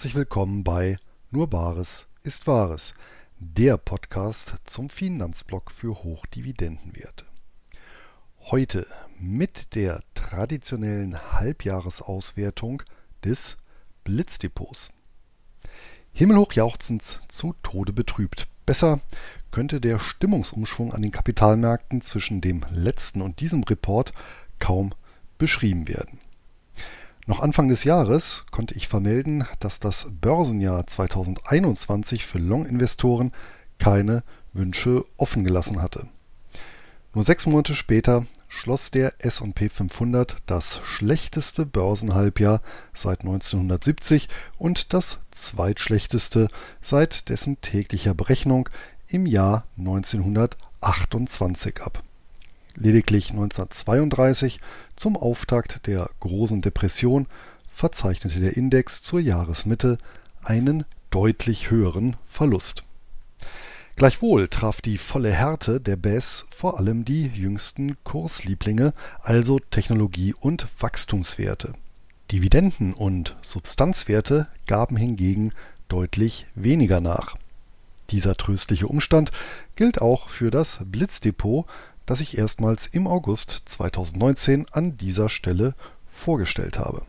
Herzlich willkommen bei Nur Bares ist Wahres, der Podcast zum Finanzblock für Hochdividendenwerte. Heute mit der traditionellen Halbjahresauswertung des Blitzdepots. Himmelhoch jauchzend, zu Tode betrübt. Besser könnte der Stimmungsumschwung an den Kapitalmärkten zwischen dem letzten und diesem Report kaum beschrieben werden. Noch Anfang des Jahres konnte ich vermelden, dass das Börsenjahr 2021 für Long-Investoren keine Wünsche offen gelassen hatte. Nur sechs Monate später schloss der S&P 500 das schlechteste Börsenhalbjahr seit 1970 und das zweitschlechteste seit dessen täglicher Berechnung im Jahr 1928 ab. Lediglich 1932, zum Auftakt der Großen Depression, verzeichnete der Index zur Jahresmitte einen deutlich höheren Verlust. Gleichwohl traf die volle Härte der BES vor allem die jüngsten Kurslieblinge, also Technologie- und Wachstumswerte. Dividenden- und Substanzwerte gaben hingegen deutlich weniger nach. Dieser tröstliche Umstand gilt auch für das Blitzdepot, das ich erstmals im August 2019 an dieser Stelle vorgestellt habe.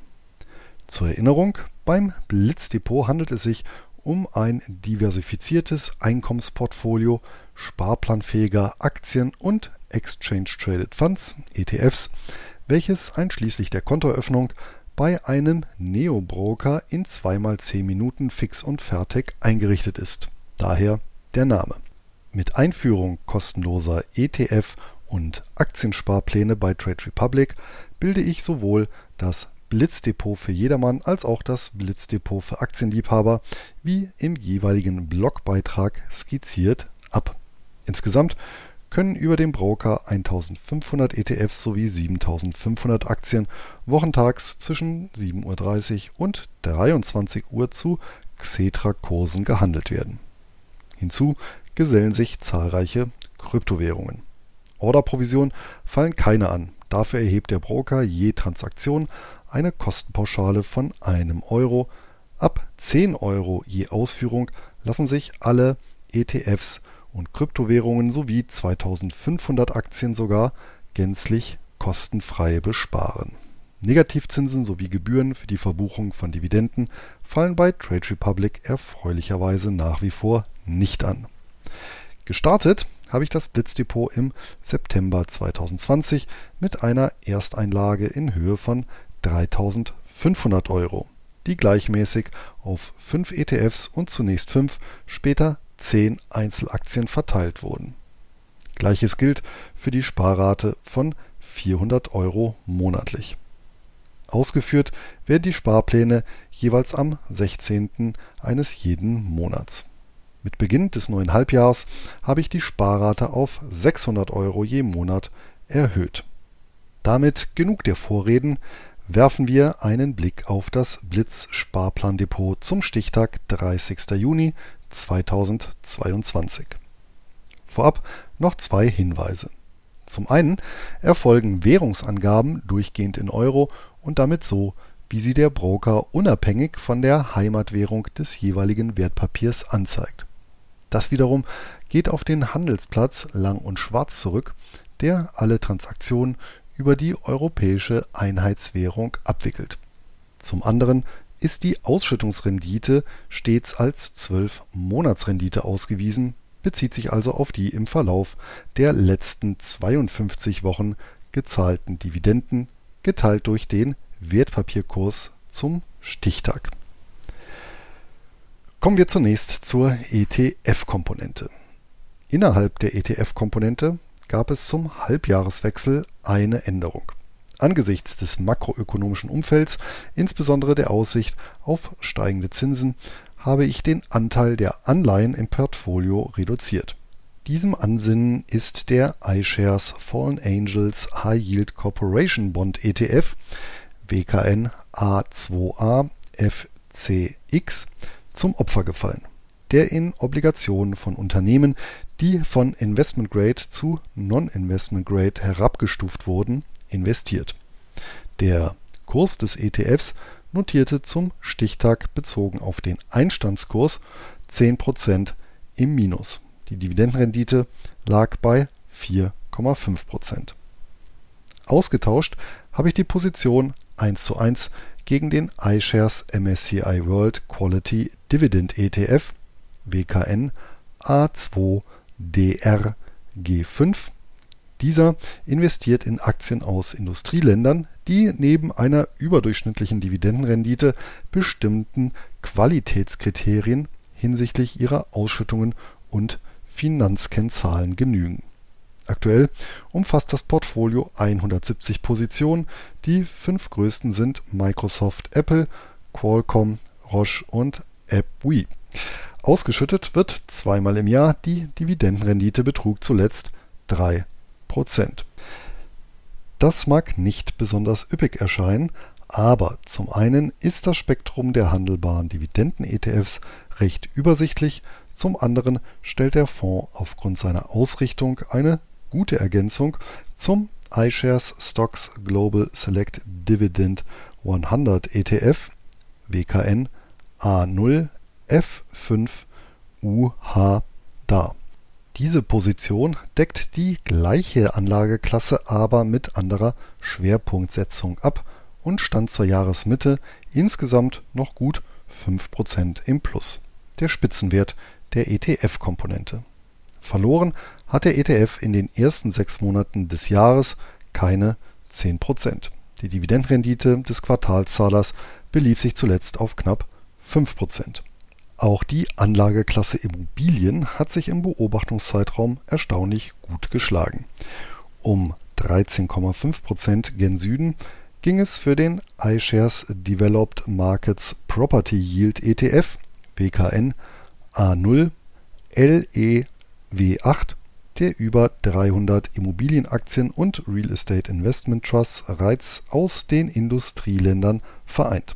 Zur Erinnerung, beim Blitzdepot handelt es sich um ein diversifiziertes Einkommensportfolio sparplanfähiger Aktien und Exchange Traded Funds ETFs, welches einschließlich der Kontoeröffnung bei einem Neo-Broker in 2x10 Minuten fix und fertig eingerichtet ist. Daher der Name. Mit Einführung kostenloser ETF und Aktiensparpläne bei Trade Republic bilde ich sowohl das Blitzdepot für jedermann als auch das Blitzdepot für Aktienliebhaber, wie im jeweiligen Blogbeitrag skizziert, ab. Insgesamt können über den Broker 1500 ETFs sowie 7500 Aktien wochentags zwischen 7.30 Uhr und 23 Uhr zu Xetra-Kursen gehandelt werden. Hinzu gesellen sich zahlreiche Kryptowährungen. Orderprovision fallen keine an. Dafür erhebt der Broker je Transaktion eine Kostenpauschale von einem Euro. Ab 10 Euro je Ausführung lassen sich alle ETFs und Kryptowährungen sowie 2500 Aktien sogar gänzlich kostenfrei besparen. Negativzinsen sowie Gebühren für die Verbuchung von Dividenden fallen bei Trade Republic erfreulicherweise nach wie vor nicht an. Gestartet habe ich das Blitzdepot im September 2020 mit einer Ersteinlage in Höhe von 3500 Euro, die gleichmäßig auf 5 ETFs und zunächst 5, später 10 Einzelaktien verteilt wurden. Gleiches gilt für die Sparrate von 400 Euro monatlich. Ausgeführt werden die Sparpläne jeweils am 16. eines jeden Monats. Mit Beginn des neuen Halbjahrs habe ich die Sparrate auf 600 Euro je Monat erhöht. Damit genug der Vorreden, werfen wir einen Blick auf das Blitz-Sparplandepot zum Stichtag 30. Juni 2022. Vorab noch zwei Hinweise. Zum einen erfolgen Währungsangaben durchgehend in Euro und damit so, wie sie der Broker unabhängig von der Heimatwährung des jeweiligen Wertpapiers anzeigt. Das wiederum geht auf den Handelsplatz Lang und Schwarz zurück, der alle Transaktionen über die europäische Einheitswährung abwickelt. Zum anderen ist die Ausschüttungsrendite stets als 12-Monatsrendite ausgewiesen, bezieht sich also auf die im Verlauf der letzten 52 Wochen gezahlten Dividenden geteilt durch den Wertpapierkurs zum Stichtag Kommen wir zunächst zur ETF-Komponente. Innerhalb der ETF-Komponente gab es zum Halbjahreswechsel eine Änderung. Angesichts des makroökonomischen Umfelds, insbesondere der Aussicht auf steigende Zinsen, habe ich den Anteil der Anleihen im Portfolio reduziert. Diesem Ansinnen ist der iShares Fallen Angels High Yield Corporation Bond ETF WKN A2A FCX zum Opfer gefallen, der in Obligationen von Unternehmen, die von Investment Grade zu Non-Investment Grade herabgestuft wurden, investiert. Der Kurs des ETFs notierte zum Stichtag bezogen auf den Einstandskurs 10% im Minus. Die Dividendenrendite lag bei 4,5%. Ausgetauscht habe ich die Position 1 zu 1 gegen den iShares MSCI World Quality Dividend ETF WKN A2DRG5. Dieser investiert in Aktien aus Industrieländern, die neben einer überdurchschnittlichen Dividendenrendite bestimmten Qualitätskriterien hinsichtlich ihrer Ausschüttungen und Finanzkennzahlen genügen. Aktuell umfasst das Portfolio 170 Positionen, die fünf größten sind Microsoft, Apple, Qualcomm, Roche und AppWi. Ausgeschüttet wird zweimal im Jahr, die Dividendenrendite betrug zuletzt 3% Das mag nicht besonders üppig erscheinen, aber zum einen ist das Spektrum der handelbaren Dividenden-ETFs recht übersichtlich, zum anderen stellt der Fonds aufgrund seiner Ausrichtung eine gute Ergänzung zum iShares Stocks Global Select Dividend 100 ETF WKN A0 F5 UH dar. Diese Position deckt die gleiche Anlageklasse aber mit anderer Schwerpunktsetzung ab und stand zur Jahresmitte insgesamt noch gut 5% im Plus, der Spitzenwert der ETF-Komponente. Verloren hat der ETF in den ersten sechs Monaten des Jahres keine 10%. Die Dividendenrendite des Quartalszahlers belief sich zuletzt auf knapp 5%. Auch die Anlageklasse Immobilien hat sich im Beobachtungszeitraum erstaunlich gut geschlagen. Um 13,5% gen Süden ging es für den iShares Developed Markets Property Yield ETF WKN A0 LEW8, der über 300 Immobilienaktien und Real Estate Investment Trusts bereits aus den Industrieländern vereint.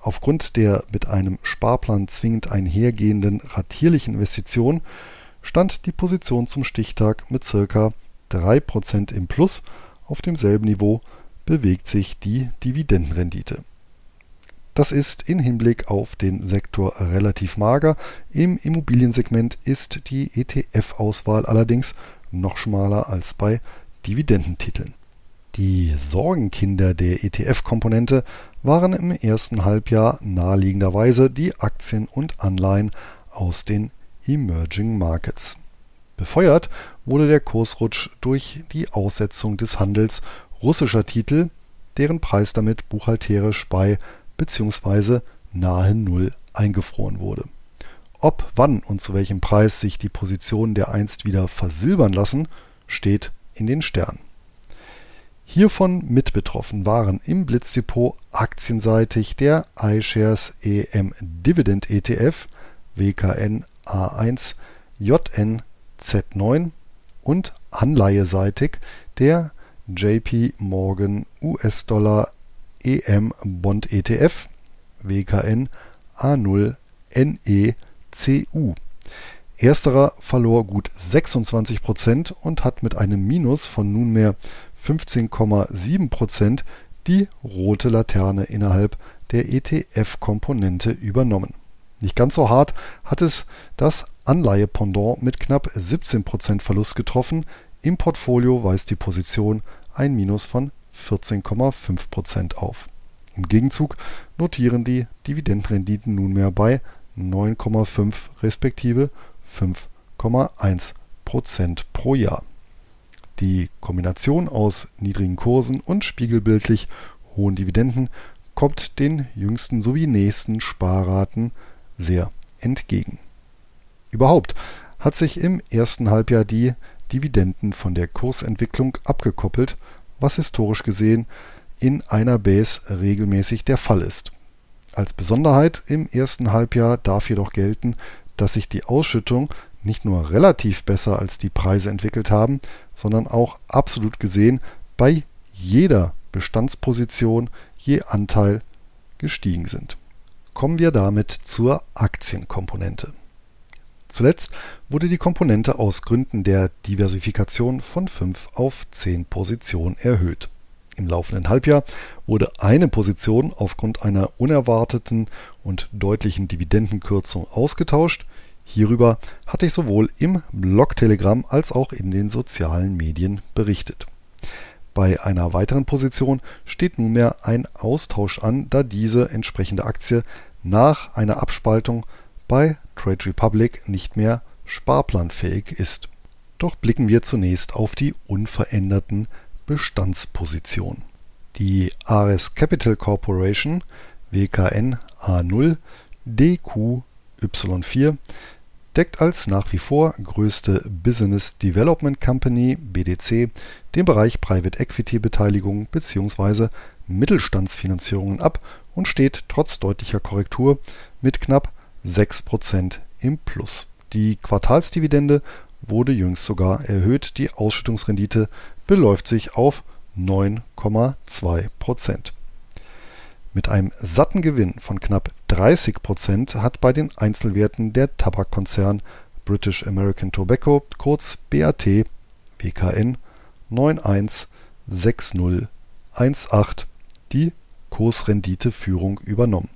Aufgrund der mit einem Sparplan zwingend einhergehenden ratierlichen Investition stand die Position zum Stichtag mit ca. 3% im Plus. Auf demselben Niveau bewegt sich die Dividendenrendite. Das ist in Hinblick auf den Sektor relativ mager. Im Immobiliensegment ist die ETF-Auswahl allerdings noch schmaler als bei Dividendentiteln. Die Sorgenkinder der ETF-Komponente waren im ersten Halbjahr naheliegenderweise die Aktien und Anleihen aus den Emerging Markets. Befeuert wurde der Kursrutsch durch die Aussetzung des Handels russischer Titel, deren Preis damit buchhalterisch bei bzw. nahe Null eingefroren wurde. Ob, wann und zu welchem Preis sich die Positionen der einst wieder versilbern lassen, steht in den Sternen. Hiervon mit betroffen waren im Blitzdepot aktienseitig der iShares EM Dividend ETF WKN A1 JN Z9 und anleiheseitig der JP Morgan US-Dollar EM Bond ETF WKN A0 NECU. Ersterer verlor gut 26% und hat mit einem Minus von nunmehr 15,7 Prozent die rote Laterne innerhalb der ETF-Komponente übernommen. Nicht ganz so hart hat es das Anleihe-Pendant mit knapp 17 Prozent Verlust getroffen. Im Portfolio weist die Position ein Minus von 14,5 Prozent auf. Im Gegenzug notieren die Dividendenrenditen nunmehr bei 9,5 respektive 5,1 Prozent pro Jahr. Die Kombination aus niedrigen Kursen und spiegelbildlich hohen Dividenden kommt den jüngsten sowie nächsten Sparraten sehr entgegen. Überhaupt hat sich im ersten Halbjahr die Dividenden von der Kursentwicklung abgekoppelt, was historisch gesehen in einer Base regelmäßig der Fall ist. Als Besonderheit im ersten Halbjahr darf jedoch gelten, dass sich die Ausschüttung nicht nur relativ besser als die Preise entwickelt haben, sondern auch absolut gesehen bei jeder Bestandsposition je Anteil gestiegen sind. Kommen wir damit zur Aktienkomponente. Zuletzt wurde die Komponente aus Gründen der Diversifikation von 5 auf 10 Positionen erhöht. Im laufenden Halbjahr wurde eine Position aufgrund einer unerwarteten und deutlichen Dividendenkürzung ausgetauscht. Hierüber hatte ich sowohl im Blog Telegram als auch in den sozialen Medien berichtet. Bei einer weiteren Position steht nunmehr ein Austausch an, da diese entsprechende Aktie nach einer Abspaltung bei Trade Republic nicht mehr sparplanfähig ist. Doch blicken wir zunächst auf die unveränderten Bestandspositionen. Die Ares Capital Corporation WKN A0 DQY4 deckt als nach wie vor größte Business Development Company BDC den Bereich Private Equity Beteiligung bzw. Mittelstandsfinanzierungen ab und steht trotz deutlicher Korrektur mit knapp 6% im Plus. Die Quartalsdividende wurde jüngst sogar erhöht, die Ausschüttungsrendite beläuft sich auf 9,2%. Mit einem satten Gewinn von knapp 30% hat bei den Einzelwerten der Tabakkonzern British American Tobacco kurz BAT WKN 916018 die Kursrenditeführung übernommen.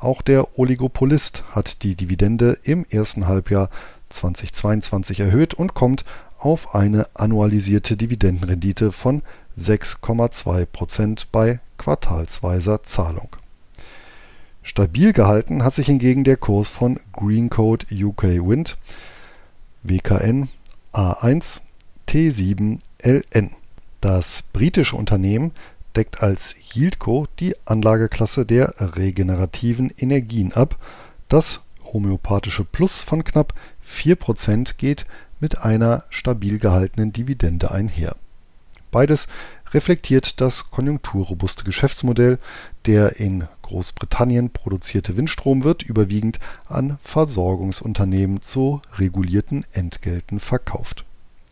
Auch der Oligopolist hat die Dividende im ersten Halbjahr 2022 erhöht und kommt auf eine annualisierte Dividendenrendite von 6,2% bei quartalsweiser Zahlung. Stabil gehalten hat sich hingegen der Kurs von Greencode UK Wind WKN A1 T7 LN. Das britische Unternehmen deckt als Yieldco die Anlageklasse der regenerativen Energien ab. Das homöopathische Plus von knapp 4% geht mit einer stabil gehaltenen Dividende einher. Beides reflektiert das konjunkturrobuste Geschäftsmodell. Der in Großbritannien produzierte Windstrom wird überwiegend an Versorgungsunternehmen zu regulierten Entgelten verkauft.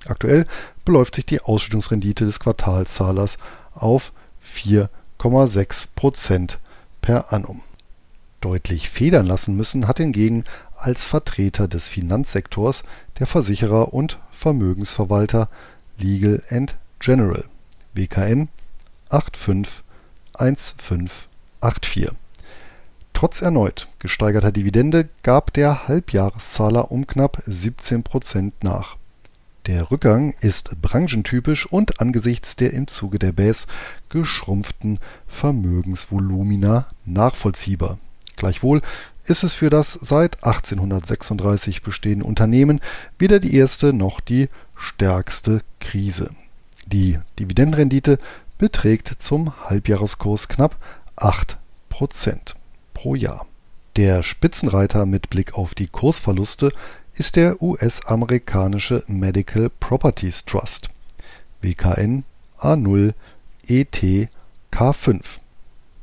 Aktuell beläuft sich die Ausschüttungsrendite des Quartalszahlers auf 4,6 Prozent per annum. Deutlich federn lassen müssen hat hingegen als Vertreter des Finanzsektors der Versicherer und Vermögensverwalter Legal General WKN 851584. Trotz erneut gesteigerter Dividende gab der Halbjahreszahler um knapp 17 Prozent nach. Der Rückgang ist branchentypisch und angesichts der im Zuge der Bäs geschrumpften Vermögensvolumina nachvollziehbar. Gleichwohl ist es für das seit 1836 bestehende Unternehmen weder die erste noch die stärkste Krise. Die Dividendenrendite beträgt zum Halbjahreskurs knapp 8% pro Jahr. Der Spitzenreiter mit Blick auf die Kursverluste ist der US-amerikanische Medical Properties Trust (WKN A0 ET K5).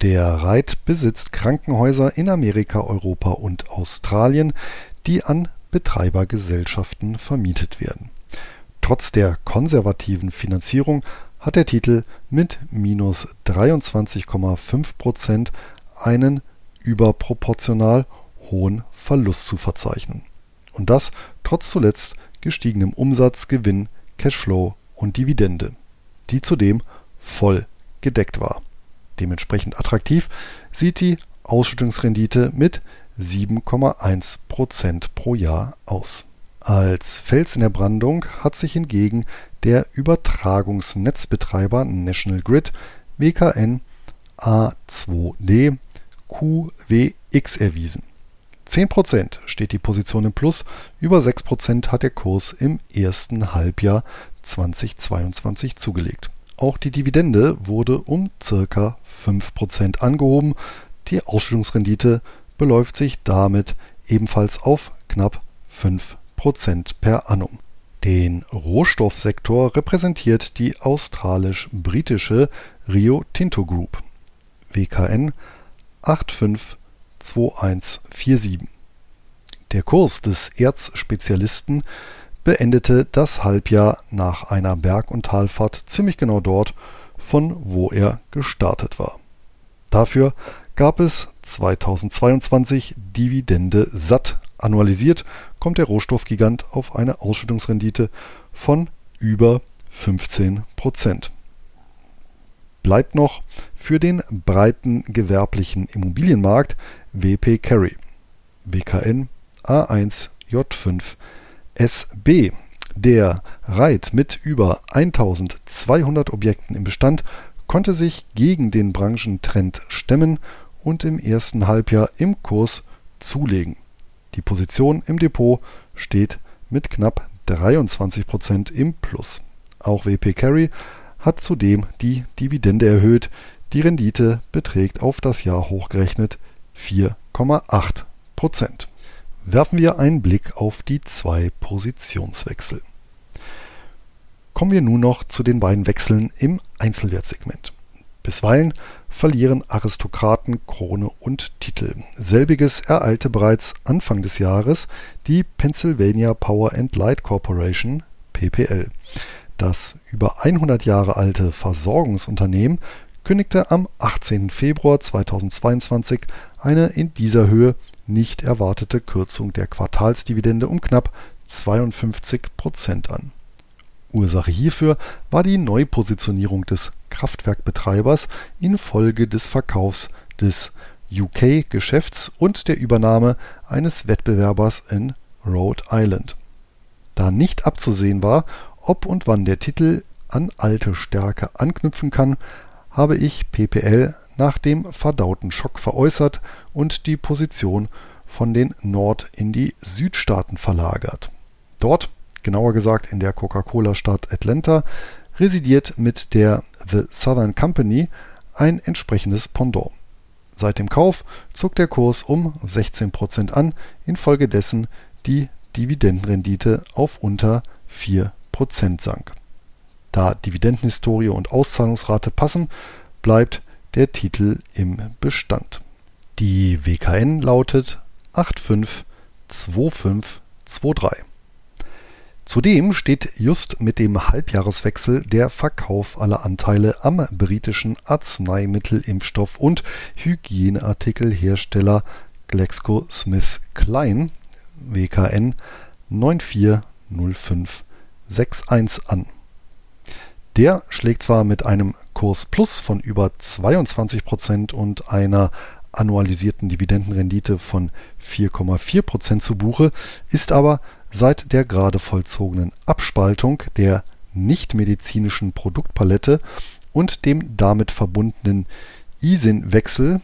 Der REIT besitzt Krankenhäuser in Amerika, Europa und Australien, die an Betreibergesellschaften vermietet werden. Trotz der konservativen Finanzierung hat der Titel mit minus 23,5% einen überproportional hohen Verlust zu verzeichnen und das trotz zuletzt gestiegenem Umsatz, Gewinn, Cashflow und Dividende, die zudem voll gedeckt war. Dementsprechend attraktiv sieht die Ausschüttungsrendite mit 7,1% pro Jahr aus. Als Fels in der Brandung hat sich hingegen der Übertragungsnetzbetreiber National Grid WKN A2D QWX erwiesen 10% steht die Position im Plus, über 6% hat der Kurs im ersten Halbjahr 2022 zugelegt. Auch die Dividende wurde um ca. 5% angehoben. Die Ausschüttungsrendite beläuft sich damit ebenfalls auf knapp 5% per annum. Den Rohstoffsektor repräsentiert die australisch-britische Rio Tinto Group WKN 85 2147. Der Kurs des Erzspezialisten beendete das Halbjahr nach einer Berg- und Talfahrt ziemlich genau dort, von wo er gestartet war. Dafür gab es 2022 Dividende satt. Annualisiert kommt der Rohstoffgigant auf eine Ausschüttungsrendite von über 15 Prozent. bleibt noch für den breiten gewerblichen Immobilienmarkt WP Carry. WKN A1J5 SB. Der Reit mit über 1200 Objekten im Bestand konnte sich gegen den Branchentrend stemmen und im ersten Halbjahr im Kurs zulegen. Die Position im Depot steht mit knapp 23 Prozent im Plus. Auch WP Carry hat zudem die Dividende erhöht. Die Rendite beträgt auf das Jahr hochgerechnet 4,8 Prozent. Werfen wir einen Blick auf die zwei Positionswechsel. Kommen wir nun noch zu den beiden Wechseln im Einzelwertsegment. Bisweilen verlieren Aristokraten Krone und Titel. Selbiges ereilte bereits Anfang des Jahres die Pennsylvania Power and Light Corporation PPL. Das über 100 Jahre alte Versorgungsunternehmen kündigte am 18. Februar 2022 eine in dieser Höhe nicht erwartete Kürzung der Quartalsdividende um knapp 52 Prozent an. Ursache hierfür war die Neupositionierung des Kraftwerkbetreibers infolge des Verkaufs des UK-Geschäfts und der Übernahme eines Wettbewerbers in Rhode Island. Da nicht abzusehen war, ob und wann der Titel an alte Stärke anknüpfen kann, habe ich PPL nach dem verdauten Schock veräußert und die Position von den Nord- in die Südstaaten verlagert. Dort, genauer gesagt in der Coca-Cola-Stadt Atlanta, residiert mit der The Southern Company ein entsprechendes Pendant. Seit dem Kauf zog der Kurs um 16% an, infolgedessen die Dividendenrendite auf unter 4% sank. Da Dividendenhistorie und Auszahlungsrate passen, bleibt der Titel im Bestand. Die WKN lautet 852523. Zudem steht just mit dem Halbjahreswechsel der Verkauf aller Anteile am britischen Arzneimittelimpfstoff- und Hygieneartikelhersteller GlaxoSmithKline WKN 940561 an. Der schlägt zwar mit einem Kurs Plus von über 22 Prozent und einer annualisierten Dividendenrendite von 4,4 Prozent zu Buche, ist aber seit der gerade vollzogenen Abspaltung der nichtmedizinischen Produktpalette und dem damit verbundenen ISIN-Wechsel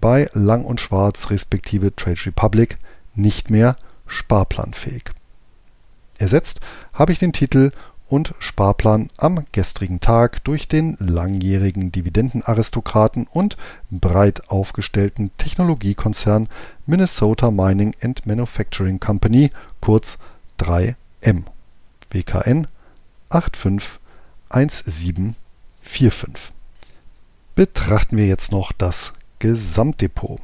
bei Lang und Schwarz respektive Trade Republic nicht mehr sparplanfähig. Ersetzt habe ich den Titel und Sparplan am gestrigen Tag durch den langjährigen Dividendenaristokraten und breit aufgestellten Technologiekonzern Minnesota Mining and Manufacturing Company, kurz 3M. WKN 851745. Betrachten wir jetzt noch das Gesamtdepot.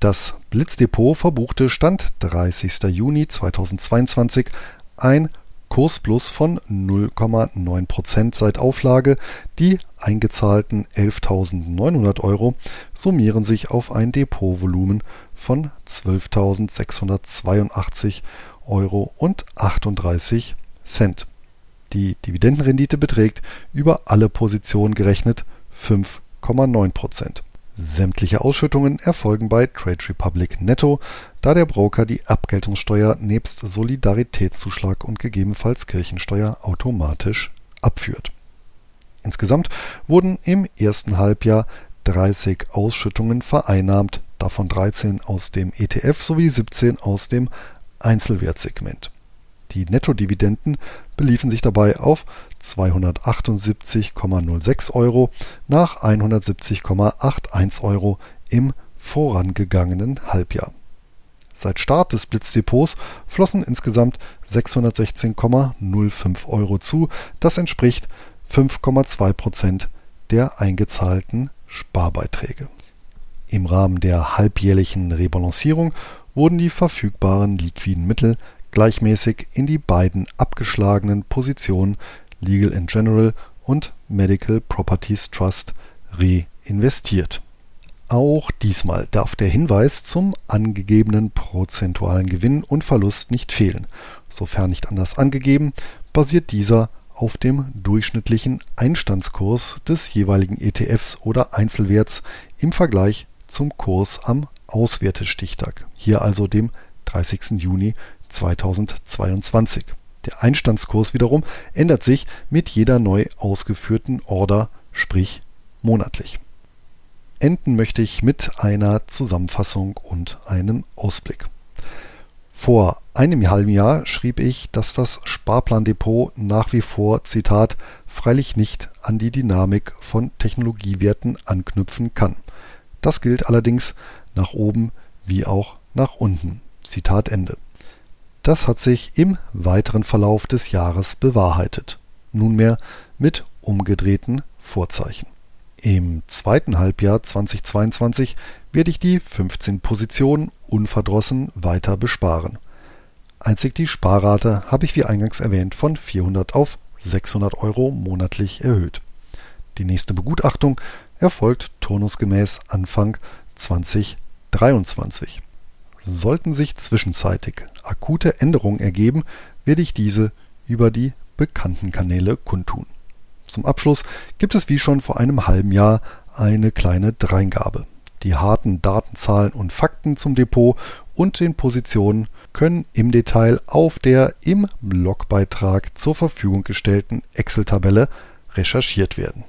Das Blitzdepot verbuchte Stand 30. Juni 2022 ein Kursplus von 0,9% seit Auflage. Die eingezahlten 11.900 Euro summieren sich auf ein Depotvolumen von 12.682 Euro und 38 Cent. Die Dividendenrendite beträgt über alle Positionen gerechnet 5,9% Sämtliche Ausschüttungen erfolgen bei Trade Republic netto, da der Broker die Abgeltungssteuer nebst Solidaritätszuschlag und gegebenenfalls Kirchensteuer automatisch abführt. Insgesamt wurden im ersten Halbjahr 30 Ausschüttungen vereinnahmt, davon 13 aus dem ETF sowie 17 aus dem Einzelwertsegment. Die Nettodividenden beliefen sich dabei auf 278,06 Euro nach 170,81 Euro im vorangegangenen Halbjahr. Seit Start des Blitzdepots flossen insgesamt 616,05 Euro zu, das entspricht 5,2 Prozent der eingezahlten Sparbeiträge. Im Rahmen der halbjährlichen Rebalancierung wurden die verfügbaren liquiden Mittel gleichmäßig in die beiden abgeschlagenen Positionen Legal & General und Medical Properties Trust reinvestiert. Auch diesmal darf der Hinweis zum angegebenen prozentualen Gewinn und Verlust nicht fehlen. Sofern nicht anders angegeben, basiert dieser auf dem durchschnittlichen Einstandskurs des jeweiligen ETFs oder Einzelwerts im Vergleich zum Kurs am Auswertestichtag, hier also dem 30. Juni 2022. Der Einstandskurs wiederum ändert sich mit jeder neu ausgeführten Order, sprich monatlich. Enden möchte ich mit einer Zusammenfassung und einem Ausblick. Vor einem halben Jahr schrieb ich, dass das Sparplandepot nach wie vor, Zitat, freilich nicht an die Dynamik von Technologiewerten anknüpfen kann. Das gilt allerdings nach oben wie auch nach unten. Zitat Ende. Das hat sich im weiteren Verlauf des Jahres bewahrheitet. Nunmehr mit umgedrehten Vorzeichen. Im zweiten Halbjahr 2022 werde ich die 15 Positionen unverdrossen weiter besparen. Einzig die Sparrate habe ich wie eingangs erwähnt von 400 auf 600 Euro monatlich erhöht. Die nächste Begutachtung erfolgt turnusgemäß Anfang 2023. Sollten sich zwischenzeitig akute Änderungen ergeben, werde ich diese über die bekannten Kanäle kundtun. Zum Abschluss gibt es wie schon vor einem halben Jahr eine kleine Dreingabe. Die harten Datenzahlen und Fakten zum Depot und den Positionen können im Detail auf der im Blogbeitrag zur Verfügung gestellten Excel-Tabelle recherchiert werden.